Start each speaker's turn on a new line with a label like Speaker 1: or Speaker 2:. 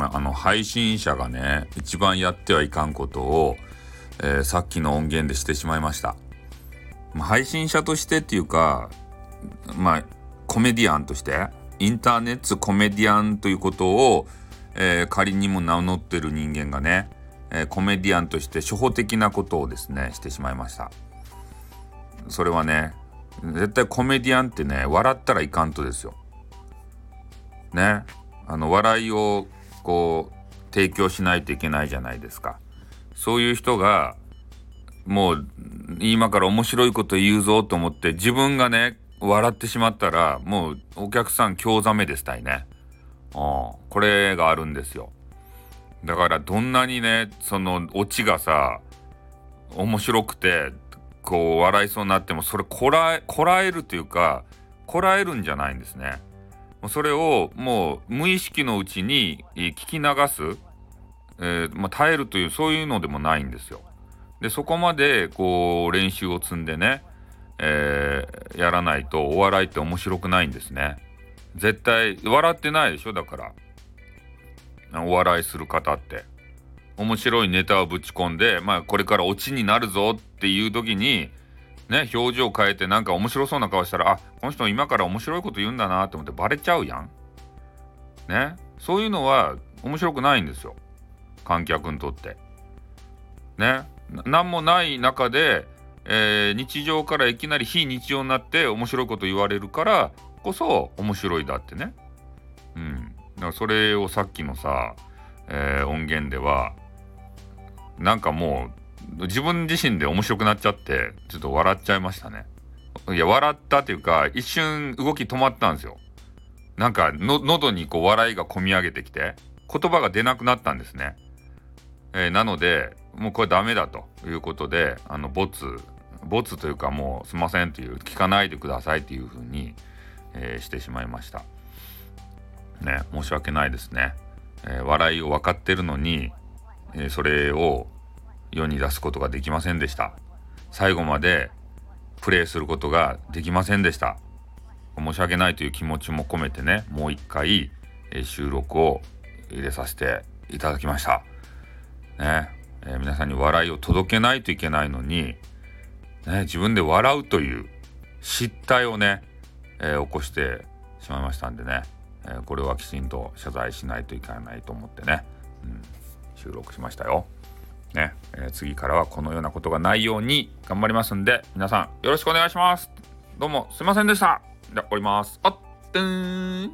Speaker 1: まあの配信者がね一番やってはいかんことを、えー、さっきの音源でしてしまいました。配信者としてっていうかまあコメディアンとしてインターネットコメディアンということを、えー、仮にも名乗ってる人間がね、えー、コメディアンとして初歩的なことをですねしてしまいました。それはね絶対コメディアンってね笑ったらいかんとですよ。ね。あの笑いをこう提供しないといけないじゃないですかそういう人がもう今から面白いこと言うぞと思って自分がね笑ってしまったらもうお客さん興ざめでしたいね。うん、これがあるんですよ。だからどんなにねそのオチがさ面白くてこう笑いそうになってもそれこらえこらえるというかこらえるんじゃないんですね。それをもう無意識のうちに聞き流す、えー、まあ、耐えるというそういうのでもないんですよ。でそこまでこう練習を積んでね、えー、やらないとお笑いって面白くないんですね。絶対笑ってないでしょだからお笑いする方って面白いネタをぶち込んでまあこれからオチになるぞっていう時にね表情変えてなんか面白そうな顔したらあこの人今から面白いこと言うんだなと思ってバレちゃうやん。ねそういうのは面白くないんですよ観客にとって。ね何もない中で、えー、日常からいきなり非日常になって面白いこと言われるからこそ面白いだってね。うん。だからそれをさっきのさ、えー、音源ではなんかもう自分自身で面白くなっちゃってちょっと笑っちゃいましたね。いや笑ったというか一瞬動き止まったんですよ。なんかの喉にこう笑いがこみ上げてきて言葉が出なくなったんですね。えー、なのでもうこれダメだということであのボツボツというかもうすいませんという聞かないでくださいというふうに、えー、してしまいました。ね申し訳ないですね。えー、笑いを分かってるのに、えー、それを世に出すことができませんでした。最後までプレイすることができませんでした。申し訳ないという気持ちも込めてねもう一回、え収録を入れさせていただきました。ねえー、皆さんに笑いを届けないといけないのに、ね、自分で笑うという失態をね、えー、起こしてしまいましたんでね、えー、これはきちんと謝罪しないといけないと思ってね、うん、収録しましたよ。ね、えー、次からはこのようなことがないように頑張りますんで皆さんよろしくお願いします。どうもすいませんでした。じゃあ、おります。あっ、てん